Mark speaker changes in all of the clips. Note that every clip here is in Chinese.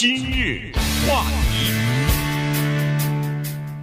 Speaker 1: 今日话题，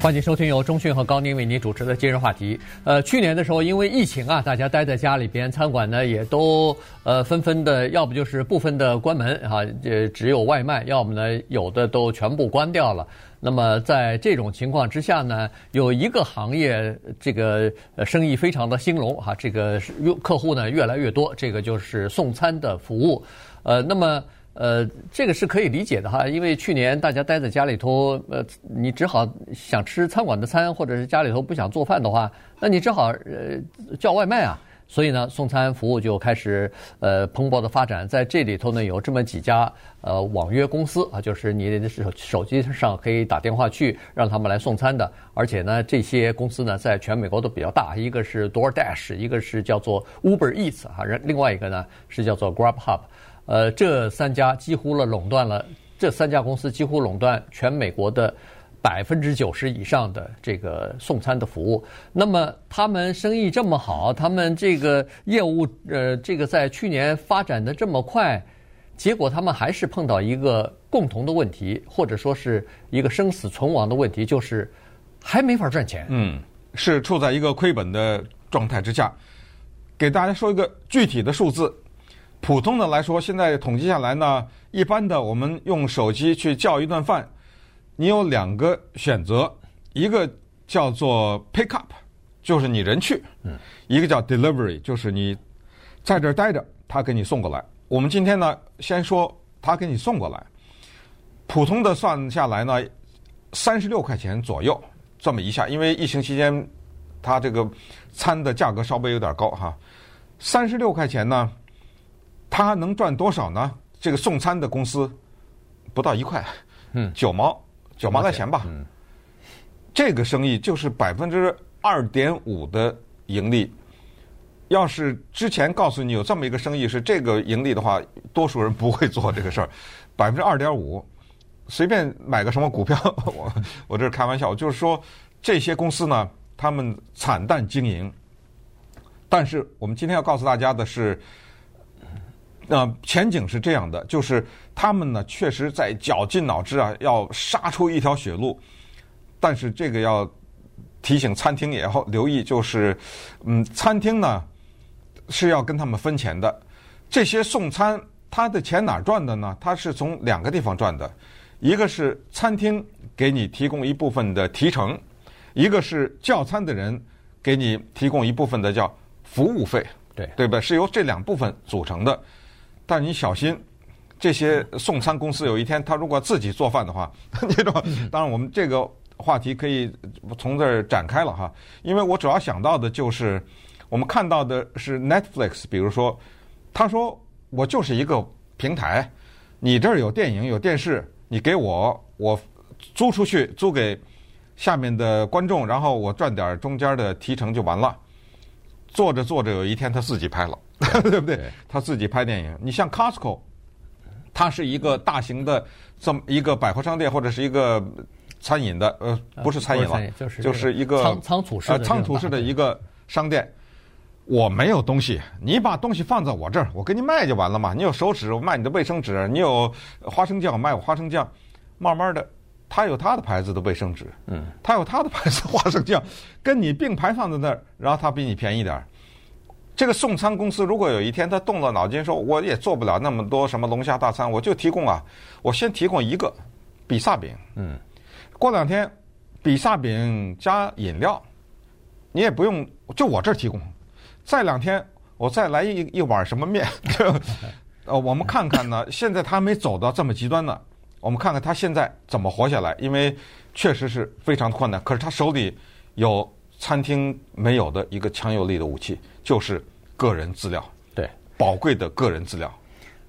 Speaker 2: 欢迎收听由中讯和高宁为您主持的今日话题。呃，去年的时候，因为疫情啊，大家待在家里边，餐馆呢也都呃纷纷的，要不就是部分的关门哈，呃，只有外卖；要么呢，有的都全部关掉了。那么在这种情况之下呢，有一个行业这个生意非常的兴隆哈，这个用客户呢越来越多，这个就是送餐的服务。呃，那么。呃，这个是可以理解的哈，因为去年大家待在家里头，呃，你只好想吃餐馆的餐，或者是家里头不想做饭的话，那你只好呃叫外卖啊。所以呢，送餐服务就开始呃蓬勃的发展。在这里头呢，有这么几家呃网约公司啊，就是你的手手机上可以打电话去让他们来送餐的。而且呢，这些公司呢，在全美国都比较大，一个是 DoorDash，一个是叫做 Uber Eats 哈，另外一个呢是叫做 Grubhub。呃，这三家几乎了垄断了，这三家公司几乎垄断全美国的百分之九十以上的这个送餐的服务。那么他们生意这么好，他们这个业务呃，这个在去年发展的这么快，结果他们还是碰到一个共同的问题，或者说是一个生死存亡的问题，就是还没法赚钱。
Speaker 3: 嗯，是处在一个亏本的状态之下。给大家说一个具体的数字。普通的来说，现在统计下来呢，一般的我们用手机去叫一顿饭，你有两个选择，一个叫做 pick up，就是你人去，嗯，一个叫 delivery，就是你在这儿待着，他给你送过来。我们今天呢，先说他给你送过来，普通的算下来呢，三十六块钱左右，这么一下，因为疫情期间，它这个餐的价格稍微有点高哈，三十六块钱呢。他能赚多少呢？这个送餐的公司不到一块，嗯，九毛九毛来钱吧。嗯，这个生意就是百分之二点五的盈利。要是之前告诉你有这么一个生意是这个盈利的话，多数人不会做这个事儿。百分之二点五，随便买个什么股票，我我这是开玩笑。就是说这些公司呢，他们惨淡经营。但是我们今天要告诉大家的是。那前景是这样的，就是他们呢确实在绞尽脑汁啊，要杀出一条血路。但是这个要提醒餐厅也要留意，就是嗯，餐厅呢是要跟他们分钱的。这些送餐他的钱哪赚的呢？他是从两个地方赚的，一个是餐厅给你提供一部分的提成，一个是叫餐的人给你提供一部分的叫服务费，对对吧？是由这两部分组成的。但你小心，这些送餐公司有一天他如果自己做饭的话，这种当然我们这个话题可以从这儿展开了哈。因为我主要想到的就是，我们看到的是 Netflix，比如说，他说我就是一个平台，你这儿有电影有电视，你给我我租出去租给下面的观众，然后我赚点中间的提成就完了。做着做着，有一天他自己拍了。对不对？他自己拍电影。你像 Costco，它是一个大型的这么一个百货商店，或者是一个餐饮的，呃，不是餐饮了，就是就是一个
Speaker 2: 仓仓储式的
Speaker 3: 仓储式的一个商店。我没有东西，你把东西放在我这儿，我给你卖就完了嘛。你有手纸，我卖你的卫生纸；你有花生酱，我卖我花生酱。慢慢的，他有他的牌子的卫生纸，嗯，他有他的牌子花生酱，跟你并排放在那儿，然后他比你便宜点儿。这个送餐公司如果有一天他动了脑筋说，我也做不了那么多什么龙虾大餐，我就提供啊，我先提供一个比萨饼，嗯，过两天比萨饼加饮料，你也不用就我这儿提供，再两天我再来一一碗什么面，呃，我们看看呢，现在他还没走到这么极端呢，我们看看他现在怎么活下来，因为确实是非常困难，可是他手里有餐厅没有的一个强有力的武器，就是。个人资料，
Speaker 2: 对，
Speaker 3: 宝贵的个人资料，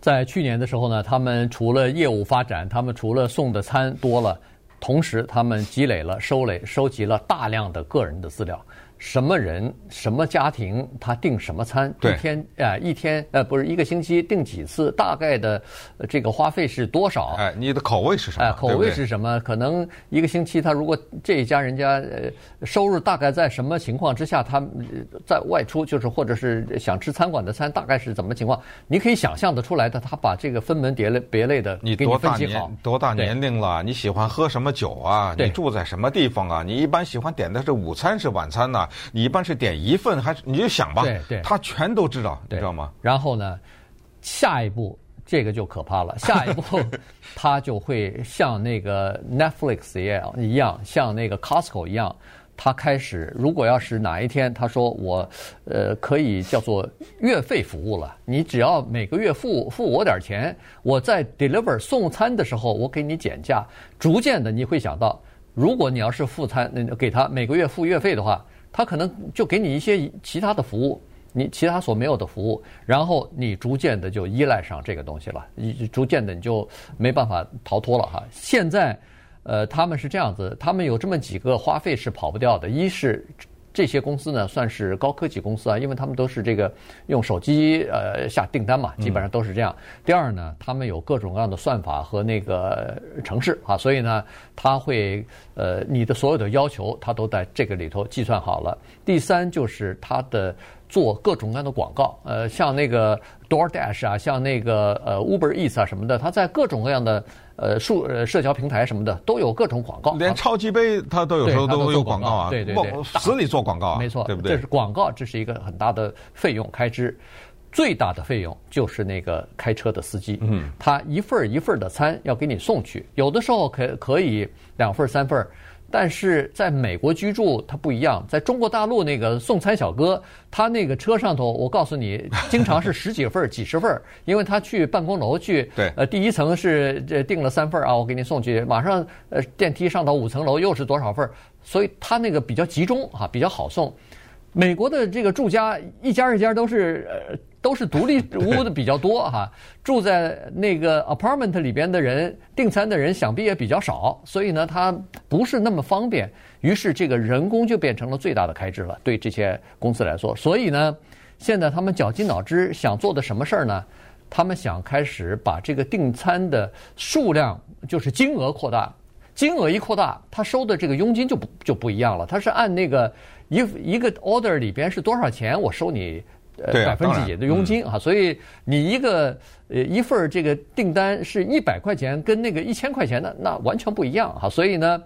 Speaker 2: 在去年的时候呢，他们除了业务发展，他们除了送的餐多了，同时他们积累了、收累、收集了大量的个人的资料。什么人、什么家庭，他订什么餐，一天啊、呃，一天呃，不是一个星期订几次，大概的、呃、这个花费是多少？
Speaker 3: 哎，你的口味是什么？
Speaker 2: 哎，口味是什么？可能一个星期，他如果这一家人家呃收入大概在什么情况之下，他在外出就是或者是想吃餐馆的餐，大概是怎么情况？你可以想象得出来的，他把这个分门别类别类的，
Speaker 3: 你多大年多大年龄了？你喜欢喝什么酒啊？你住在什么地方啊？你一般喜欢点的是午餐是晚餐呐、啊？你一般是点一份还是你就想吧？
Speaker 2: 对对，
Speaker 3: 他全都知道，你知道吗？
Speaker 2: 然后呢，下一步这个就可怕了。下一步，他就会像那个 Netflix 一样，一样像那个 Costco 一样，他开始如果要是哪一天他说我呃可以叫做月费服务了，你只要每个月付付我点钱，我在 deliver 送餐的时候我给你减价，逐渐的你会想到。如果你要是付餐，那给他每个月付月费的话，他可能就给你一些其他的服务，你其他所没有的服务，然后你逐渐的就依赖上这个东西了，你逐渐的你就没办法逃脱了哈。现在，呃，他们是这样子，他们有这么几个花费是跑不掉的，一是。这些公司呢，算是高科技公司啊，因为他们都是这个用手机呃下订单嘛，基本上都是这样。嗯、第二呢，他们有各种各样的算法和那个城市啊，所以呢，他会呃你的所有的要求，他都在这个里头计算好了。第三就是他的做各种各样的广告，呃，像那个 DoorDash 啊，像那个呃 Uber Eats 啊什么的，它在各种各样的。呃，数呃社交平台什么的都有各种广告，
Speaker 3: 连超级杯它都有时候都有广告啊，
Speaker 2: 对对对，
Speaker 3: 死里做广告啊，
Speaker 2: 没错，
Speaker 3: 对不对？
Speaker 2: 这是广告，这是一个很大的费用开支，最大的费用就是那个开车的司机，嗯，他一份一份的餐要给你送去，有的时候可可以两份三份。但是在美国居住，它不一样。在中国大陆那个送餐小哥，他那个车上头，我告诉你，经常是十几份、几十份，因为他去办公楼去，
Speaker 3: 对，
Speaker 2: 呃，第一层是这订了三份啊，我给你送去，马上呃电梯上到五层楼又是多少份，所以他那个比较集中啊，比较好送。美国的这个住家一家一家都是呃。都是独立屋的比较多哈，住在那个 apartment 里边的人订餐的人想必也比较少，所以呢，它不是那么方便。于是这个人工就变成了最大的开支了，对这些公司来说。所以呢，现在他们绞尽脑汁想做的什么事儿呢？他们想开始把这个订餐的数量，就是金额扩大。金额一扩大，他收的这个佣金就不就不一样了。他是按那个一一个 order 里边是多少钱，我收你。呃，百分之几的佣金啊，所以你一个呃一份这个订单是一百块钱，跟那个一千块钱的那完全不一样哈。所以呢，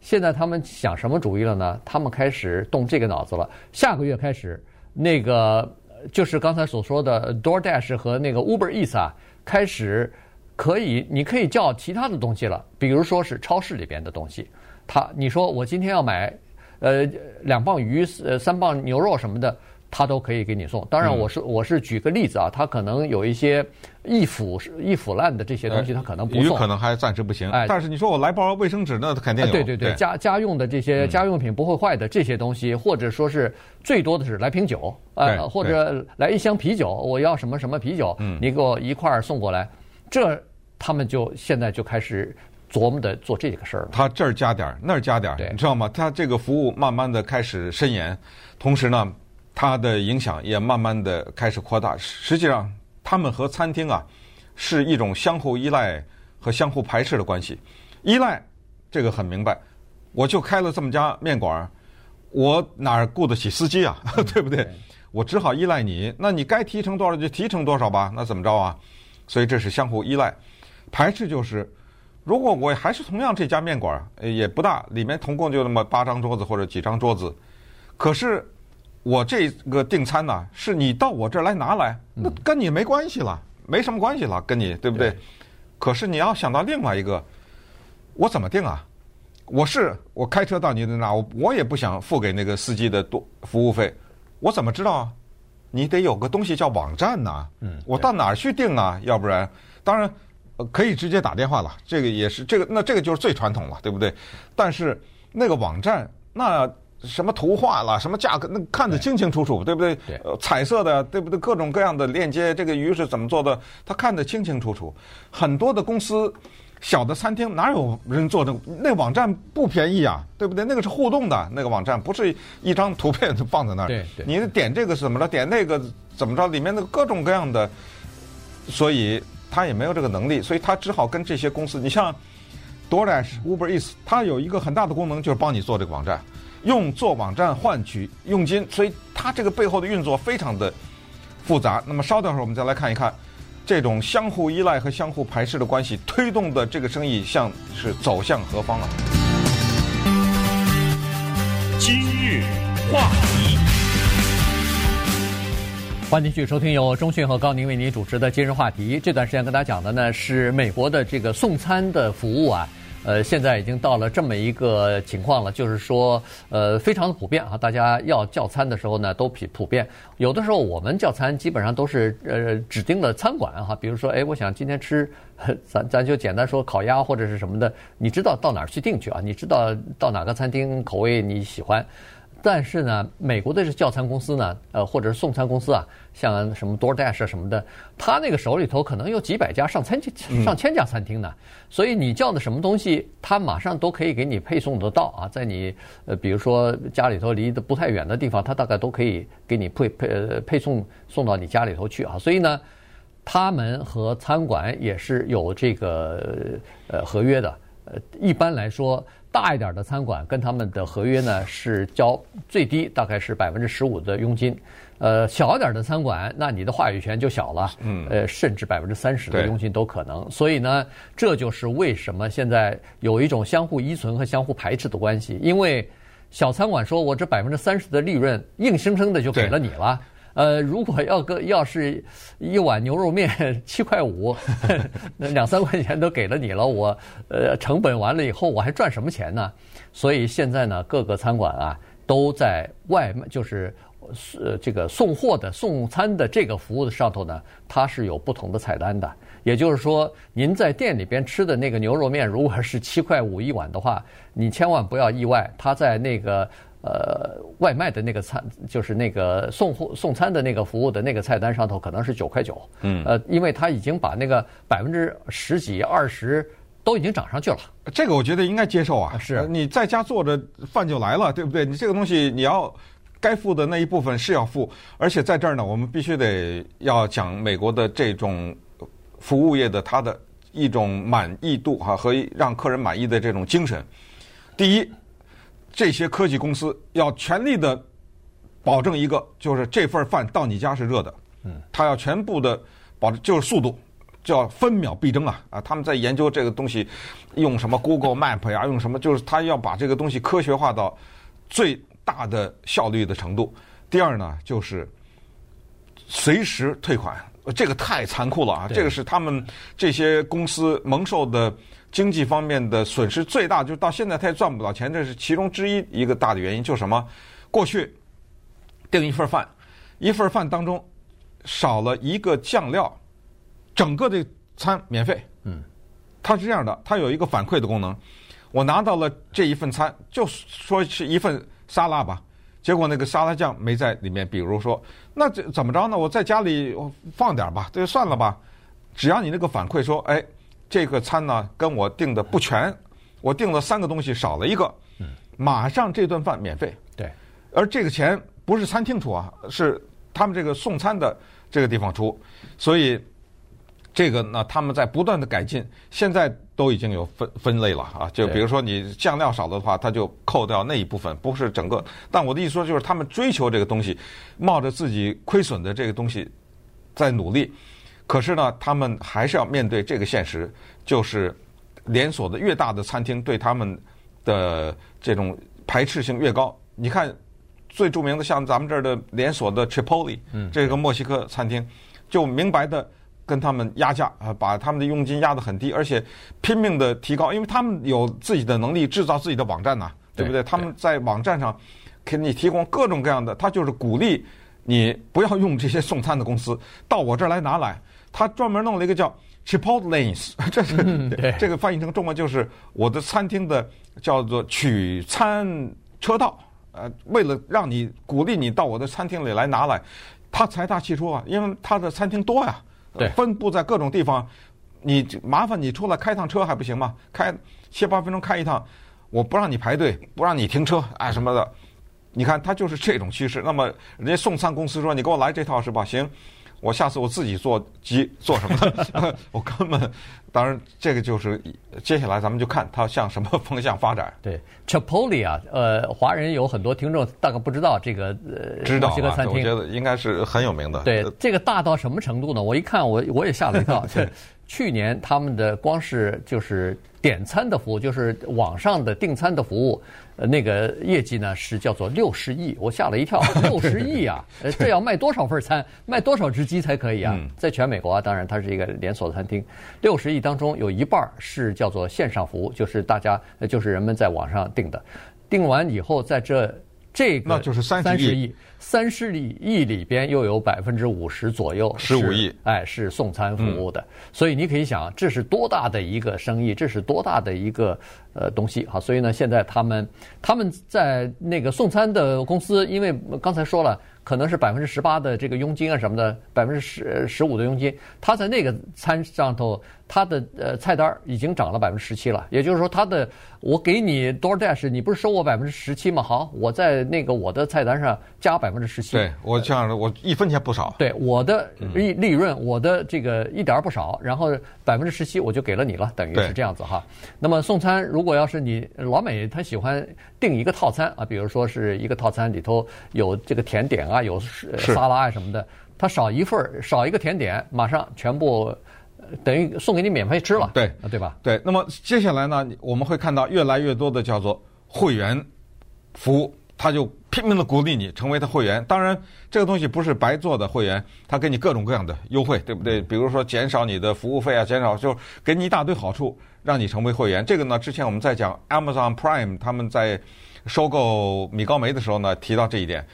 Speaker 2: 现在他们想什么主意了呢？他们开始动这个脑子了。下个月开始，那个就是刚才所说的 DoorDash 和那个 Uber Eats 啊，开始可以，你可以叫其他的东西了，比如说是超市里边的东西。他你说我今天要买呃两磅鱼，呃三磅牛肉什么的。他都可以给你送，当然我是我是举个例子啊，他可能有一些易腐易腐烂的这些东西，他可能不送，
Speaker 3: 鱼可能还暂时不行。哎，但是你说我来包卫生纸，那肯定有。
Speaker 2: 对对对，家家用的这些家用品不会坏的这些东西，或者说是最多的是来瓶酒，呃，或者来一箱啤酒，我要什么什么啤酒，你给我一块儿送过来，这他们就现在就开始琢磨的做这个事儿。
Speaker 3: 他这儿加点儿那儿加点儿你知道吗？他这个服务慢慢的开始伸延，同时呢。它的影响也慢慢的开始扩大。实际上，他们和餐厅啊是一种相互依赖和相互排斥的关系。依赖这个很明白，我就开了这么家面馆，我哪儿雇得起司机啊？对不对？我只好依赖你。那你该提成多少就提成多少吧。那怎么着啊？所以这是相互依赖。排斥就是，如果我还是同样这家面馆，也不大，里面总共就那么八张桌子或者几张桌子，可是。我这个订餐呢，是你到我这儿来拿来，那跟你没关系了，没什么关系了，跟你对不对？可是你要想到另外一个，我怎么订啊？我是我开车到你的那，我我也不想付给那个司机的多服务费，我怎么知道啊？你得有个东西叫网站呐，我到哪儿去订啊？要不然，当然可以直接打电话了，这个也是这个，那这个就是最传统了，对不对？但是那个网站那。什么图画了，什么价格，那看得清清楚楚，对，对不对？
Speaker 2: 对、
Speaker 3: 呃，彩色的，对不对？各种各样的链接，这个鱼是怎么做的，他看得清清楚楚。很多的公司小的餐厅哪有人做的？那网站不便宜啊，对不对？那个是互动的那个网站，不是一张图片就放在那儿。
Speaker 2: 对对。
Speaker 3: 你点这个是怎么着？点那个怎么着？里面的各种各样的，所以他也没有这个能力，所以他只好跟这些公司。你像 DoorDash、Uber Eats，它有一个很大的功能，就是帮你做这个网站，用做网站换取佣金，所以它这个背后的运作非常的复杂。那么稍等会儿，我们再来看一看。这种相互依赖和相互排斥的关系，推动的这个生意向是走向何方了？
Speaker 1: 今日话题，
Speaker 2: 欢迎继续收听由中讯和高宁为您主持的今日话题。这段时间跟大家讲的呢是美国的这个送餐的服务啊。呃，现在已经到了这么一个情况了，就是说，呃，非常的普遍啊。大家要叫餐的时候呢，都普普遍。有的时候我们叫餐基本上都是呃指定的餐馆哈，比如说，哎，我想今天吃，咱咱就简单说烤鸭或者是什么的，你知道到哪儿去订去啊？你知道到哪个餐厅口味你喜欢。但是呢，美国的这叫餐公司呢，呃，或者是送餐公司啊，像什么 DoorDash 什么的，他那个手里头可能有几百家、上千、上千家餐厅呢。所以你叫的什么东西，他马上都可以给你配送得到啊，在你呃，比如说家里头离得不太远的地方，他大概都可以给你配配呃配送送到你家里头去啊。所以呢，他们和餐馆也是有这个呃合约的。呃，一般来说。大一点的餐馆跟他们的合约呢是交最低大概是百分之十五的佣金，呃，小一点的餐馆那你的话语权就小了，嗯，呃，甚至百分之三十的佣金都可能。所以呢，这就是为什么现在有一种相互依存和相互排斥的关系，因为小餐馆说我这百分之三十的利润硬生生的就给了你了。呃，如果要个要是一碗牛肉面 七块五，那两三块钱都给了你了，我呃成本完了以后我还赚什么钱呢？所以现在呢，各个餐馆啊都在外卖，就是呃这个送货的送餐的这个服务的上头呢，它是有不同的菜单的。也就是说，您在店里边吃的那个牛肉面，如果是七块五一碗的话，你千万不要意外，它在那个。呃，外卖的那个餐就是那个送货送餐的那个服务的那个菜单上头可能是九块九，嗯，呃，因为他已经把那个百分之十几、二十都已经涨上去了。
Speaker 3: 这个我觉得应该接受啊，
Speaker 2: 是
Speaker 3: 你在家做着饭就来了，对不对？你这个东西你要该付的那一部分是要付，而且在这儿呢，我们必须得要讲美国的这种服务业的它的一种满意度哈和让客人满意的这种精神。第一。这些科技公司要全力的保证一个，就是这份饭到你家是热的。嗯，他要全部的保证，就是速度，叫分秒必争啊！啊，他们在研究这个东西，用什么 Google Map 呀，用什么，就是他要把这个东西科学化到最大的效率的程度。第二呢，就是随时退款，这个太残酷了啊！这个是他们这些公司蒙受的。经济方面的损失最大，就是到现在他也赚不到钱，这是其中之一一个大的原因。就什么？过去订一份饭，一份饭当中少了一个酱料，整个的餐免费。嗯，它是这样的，它有一个反馈的功能。我拿到了这一份餐，就说是一份沙拉吧，结果那个沙拉酱没在里面。比如说，那这怎么着呢？我在家里放点吧，这就算了吧。只要你那个反馈说，哎。这个餐呢，跟我订的不全，我订了三个东西少了一个，马上这顿饭免费。
Speaker 2: 对，
Speaker 3: 而这个钱不是餐厅出啊，是他们这个送餐的这个地方出，所以这个呢，他们在不断的改进，现在都已经有分分类了啊。就比如说你酱料少了的话，他就扣掉那一部分，不是整个。但我的意思说，就是他们追求这个东西，冒着自己亏损的这个东西在努力。可是呢，他们还是要面对这个现实，就是连锁的越大的餐厅对他们的这种排斥性越高。你看，最著名的像咱们这儿的连锁的 Chipotle，这个墨西哥餐厅，就明白的跟他们压价啊，把他们的佣金压得很低，而且拼命的提高，因为他们有自己的能力制造自己的网站呐，对不对？他们在网站上给你提供各种各样的，他就是鼓励你不要用这些送餐的公司，到我这儿来拿来。他专门弄了一个叫 Chipotle Lanes，这是、嗯、这个翻译成中文就是我的餐厅的叫做取餐车道。呃，为了让你鼓励你到我的餐厅里来拿来，他财大气粗啊，因为他的餐厅多呀，
Speaker 2: 对，
Speaker 3: 分布在各种地方，你麻烦你出来开趟车还不行吗？开七八分钟开一趟，我不让你排队，不让你停车，哎什么的。你看，他就是这种趋势。那么，人家送餐公司说：“你给我来这套是吧？”行，我下次我自己做鸡 做什么的？我根本，当然，这个就是接下来咱们就看它向什么方向发展。
Speaker 2: 对，Chipotle 啊，呃，华人有很多听众大概不知道这个呃，
Speaker 3: 知道
Speaker 2: 这个餐厅，
Speaker 3: 我觉得应该是很有名的。
Speaker 2: 对，这个大到什么程度呢？我一看，我我也吓了一跳。去年他们的光是就是点餐的服务，就是网上的订餐的服务，呃，那个业绩呢是叫做六十亿，我吓了一跳，六十亿啊！呃，这要卖多少份餐，卖多少只鸡才可以啊？在全美国啊，当然它是一个连锁的餐厅，六十亿当中有一半是叫做线上服务，就是大家就是人们在网上订的，订完以后在这。这个
Speaker 3: 那就是三十亿，
Speaker 2: 三十亿里边又有百分之五十左右，
Speaker 3: 十五亿，
Speaker 2: 哎，是送餐服务的。所以你可以想，这是多大的一个生意，这是多大的一个呃东西哈。所以呢，现在他们他们在那个送餐的公司，因为刚才说了。可能是百分之十八的这个佣金啊什么的，百分之十十五的佣金，他在那个餐上头，他的呃菜单已经涨了百分之十七了。也就是说，他的我给你 DoorDash，你不是收我百分之十七吗？好，我在那个我的菜单上加百分之十七。
Speaker 3: 对，我这样我一分钱不少。
Speaker 2: 对，我的利利润，我的这个一点儿不少，然后百分之十七我就给了你了，等于是这样子哈。那么送餐，如果要是你老美他喜欢订一个套餐啊，比如说是一个套餐里头有这个甜点。啊，有沙拉啊什么的，他少一份少一个甜点，马上全部等于送给你免费吃了，
Speaker 3: 对，
Speaker 2: 对吧？
Speaker 3: 对。那么接下来呢，我们会看到越来越多的叫做会员服务，他就拼命的鼓励你成为他会员。当然，这个东西不是白做的会员，他给你各种各样的优惠，对不对？比如说减少你的服务费啊，减少就给你一大堆好处，让你成为会员。这个呢，之前我们在讲 Amazon Prime 他们在收购米高梅的时候呢，提到这一点。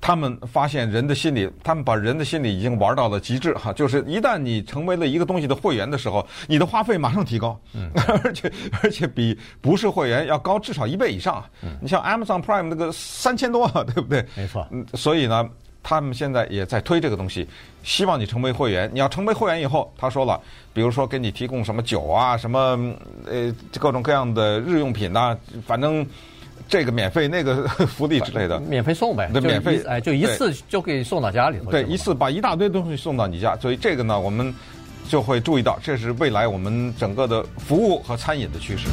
Speaker 3: 他们发现人的心理，他们把人的心理已经玩到了极致哈，就是一旦你成为了一个东西的会员的时候，你的花费马上提高，嗯，而且而且比不是会员要高至少一倍以上。嗯，你像 Amazon Prime 那个三千多，对不对？
Speaker 2: 没错。
Speaker 3: 嗯，所以呢，他们现在也在推这个东西，希望你成为会员。你要成为会员以后，他说了，比如说给你提供什么酒啊，什么呃各种各样的日用品呐，反正。这个免费，那个 福利之类的，
Speaker 2: 免费送呗，
Speaker 3: 对，免费，
Speaker 2: 哎，就一次就可以送到家里头。
Speaker 3: 对，一次把一大堆东西送到你家，所以这个呢，我们就会注意到，这是未来我们整个的服务和餐饮的趋势。